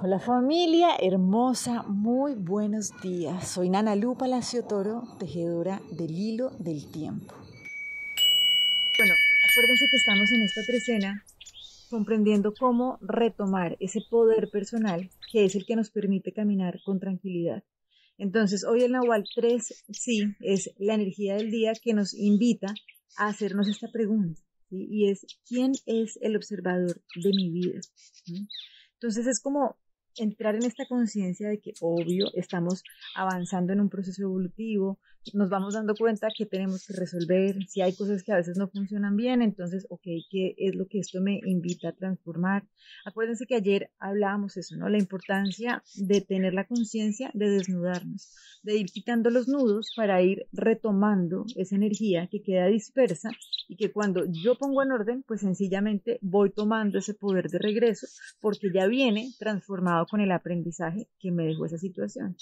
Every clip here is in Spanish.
Hola familia hermosa, muy buenos días. Soy Nana Lu Palacio Toro, tejedora del hilo del tiempo. Bueno, acuérdense que estamos en esta trecena comprendiendo cómo retomar ese poder personal que es el que nos permite caminar con tranquilidad. Entonces, hoy el Nahual 3 sí es la energía del día que nos invita a hacernos esta pregunta, y es, ¿quién es el observador de mi vida? Entonces es como entrar en esta conciencia de que, obvio, estamos avanzando en un proceso evolutivo, nos vamos dando cuenta que tenemos que resolver, si hay cosas que a veces no funcionan bien, entonces, ok, ¿qué es lo que esto me invita a transformar? Acuérdense que ayer hablábamos eso, ¿no? La importancia de tener la conciencia de desnudarnos, de ir quitando los nudos para ir retomando esa energía que queda dispersa y que cuando yo pongo en orden, pues sencillamente voy tomando ese poder de regreso porque ya viene transformado con el aprendizaje que me dejó esa situación.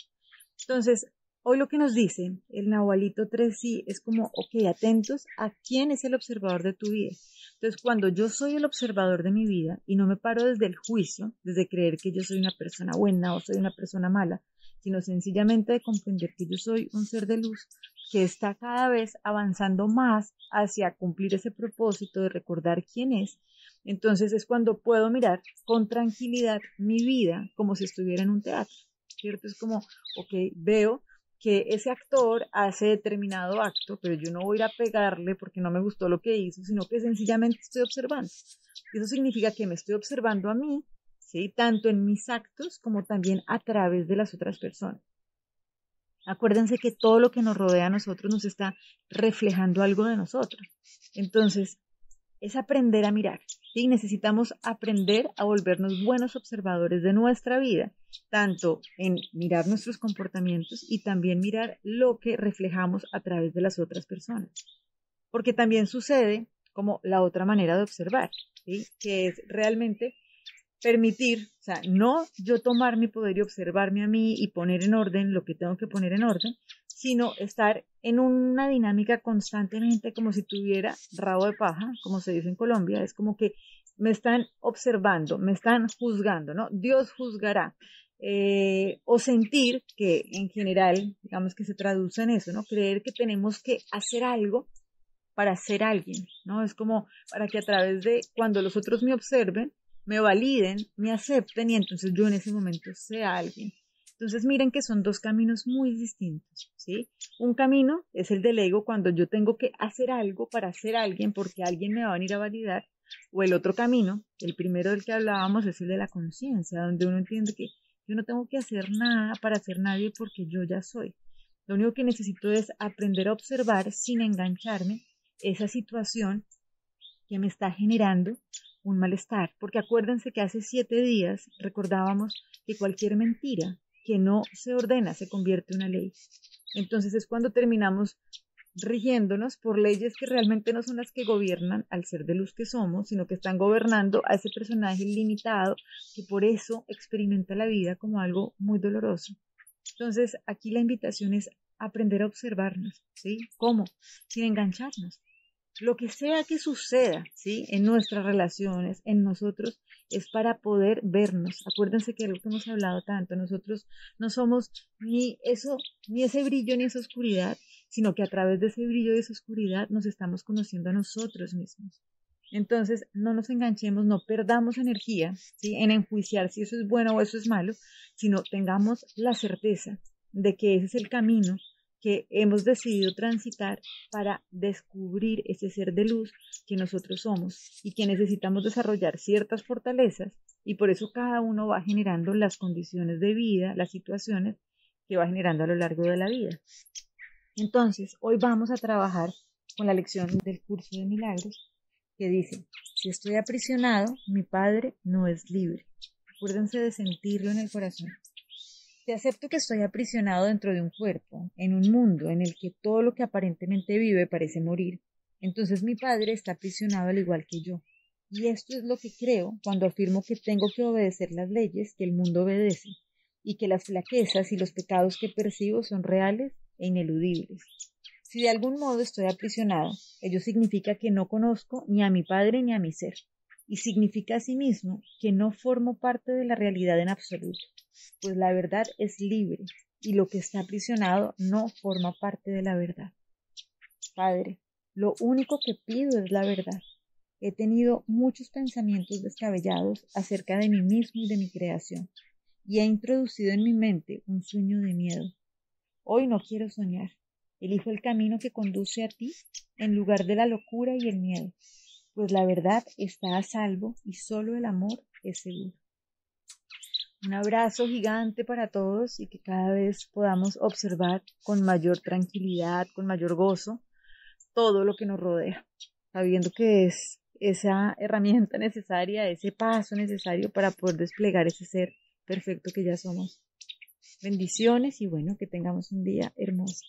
Entonces, Hoy lo que nos dice el Nahualito 3 sí es como, ok, atentos a quién es el observador de tu vida. Entonces, cuando yo soy el observador de mi vida y no me paro desde el juicio, desde creer que yo soy una persona buena o soy una persona mala, sino sencillamente de comprender que yo soy un ser de luz que está cada vez avanzando más hacia cumplir ese propósito de recordar quién es, entonces es cuando puedo mirar con tranquilidad mi vida como si estuviera en un teatro, ¿cierto? Es como, ok, veo que ese actor hace determinado acto, pero yo no voy a ir a pegarle porque no me gustó lo que hizo, sino que sencillamente estoy observando. Eso significa que me estoy observando a mí, ¿sí? tanto en mis actos como también a través de las otras personas. Acuérdense que todo lo que nos rodea a nosotros nos está reflejando algo de nosotros. Entonces, es aprender a mirar. ¿sí? Necesitamos aprender a volvernos buenos observadores de nuestra vida, tanto en mirar nuestros comportamientos y también mirar lo que reflejamos a través de las otras personas. Porque también sucede como la otra manera de observar, que es realmente permitir, o sea, no yo tomar mi poder y observarme a mí y poner en orden lo que tengo que poner en orden, sino estar en una dinámica constantemente como si tuviera rabo de paja, como se dice en Colombia, es como que me están observando, me están juzgando, ¿no? Dios juzgará. Eh, o sentir que en general, digamos que se traduce en eso, ¿no? Creer que tenemos que hacer algo para ser alguien, ¿no? Es como para que a través de cuando los otros me observen, me validen, me acepten y entonces yo en ese momento sea alguien. Entonces miren que son dos caminos muy distintos, ¿sí? Un camino es el del ego cuando yo tengo que hacer algo para ser alguien porque alguien me va a venir a validar, o el otro camino, el primero del que hablábamos es el de la conciencia, donde uno entiende que yo no tengo que hacer nada para ser nadie porque yo ya soy. Lo único que necesito es aprender a observar sin engancharme esa situación que me está generando un malestar, porque acuérdense que hace siete días recordábamos que cualquier mentira que no se ordena se convierte en una ley. Entonces es cuando terminamos rigiéndonos por leyes que realmente no son las que gobiernan al ser de luz que somos, sino que están gobernando a ese personaje limitado que por eso experimenta la vida como algo muy doloroso. Entonces aquí la invitación es aprender a observarnos, ¿sí? ¿Cómo? Sin engancharnos. Lo que sea que suceda, ¿sí? En nuestras relaciones, en nosotros, es para poder vernos. Acuérdense que lo que hemos hablado tanto, nosotros no somos ni eso, ni ese brillo, ni esa oscuridad, sino que a través de ese brillo y esa oscuridad nos estamos conociendo a nosotros mismos. Entonces, no nos enganchemos, no perdamos energía ¿sí? en enjuiciar si eso es bueno o eso es malo, sino tengamos la certeza de que ese es el camino que hemos decidido transitar para descubrir ese ser de luz que nosotros somos y que necesitamos desarrollar ciertas fortalezas y por eso cada uno va generando las condiciones de vida, las situaciones que va generando a lo largo de la vida. Entonces, hoy vamos a trabajar con la lección del curso de milagros que dice, si estoy aprisionado, mi Padre no es libre. Acuérdense de sentirlo en el corazón. Te acepto que estoy aprisionado dentro de un cuerpo, en un mundo en el que todo lo que aparentemente vive parece morir. Entonces mi padre está aprisionado al igual que yo. Y esto es lo que creo cuando afirmo que tengo que obedecer las leyes que el mundo obedece, y que las flaquezas y los pecados que percibo son reales e ineludibles. Si de algún modo estoy aprisionado, ello significa que no conozco ni a mi padre ni a mi ser. y significa asimismo que no formo parte de la realidad en absoluto, pues la verdad es libre y lo que está aprisionado no forma parte de la verdad. Padre, lo único que pido es la verdad. He tenido muchos pensamientos descabellados acerca de mí mismo y de mi creación, y he introducido en mi mente un sueño de miedo. Hoy no quiero soñar. Elijo el camino que conduce a ti en lugar de la locura y el miedo, pues la verdad está a salvo y solo el amor es seguro. Un abrazo gigante para todos y que cada vez podamos observar con mayor tranquilidad, con mayor gozo, todo lo que nos rodea, sabiendo que es esa herramienta necesaria, ese paso necesario para poder desplegar ese ser perfecto que ya somos. Bendiciones y bueno, que tengamos un día hermoso.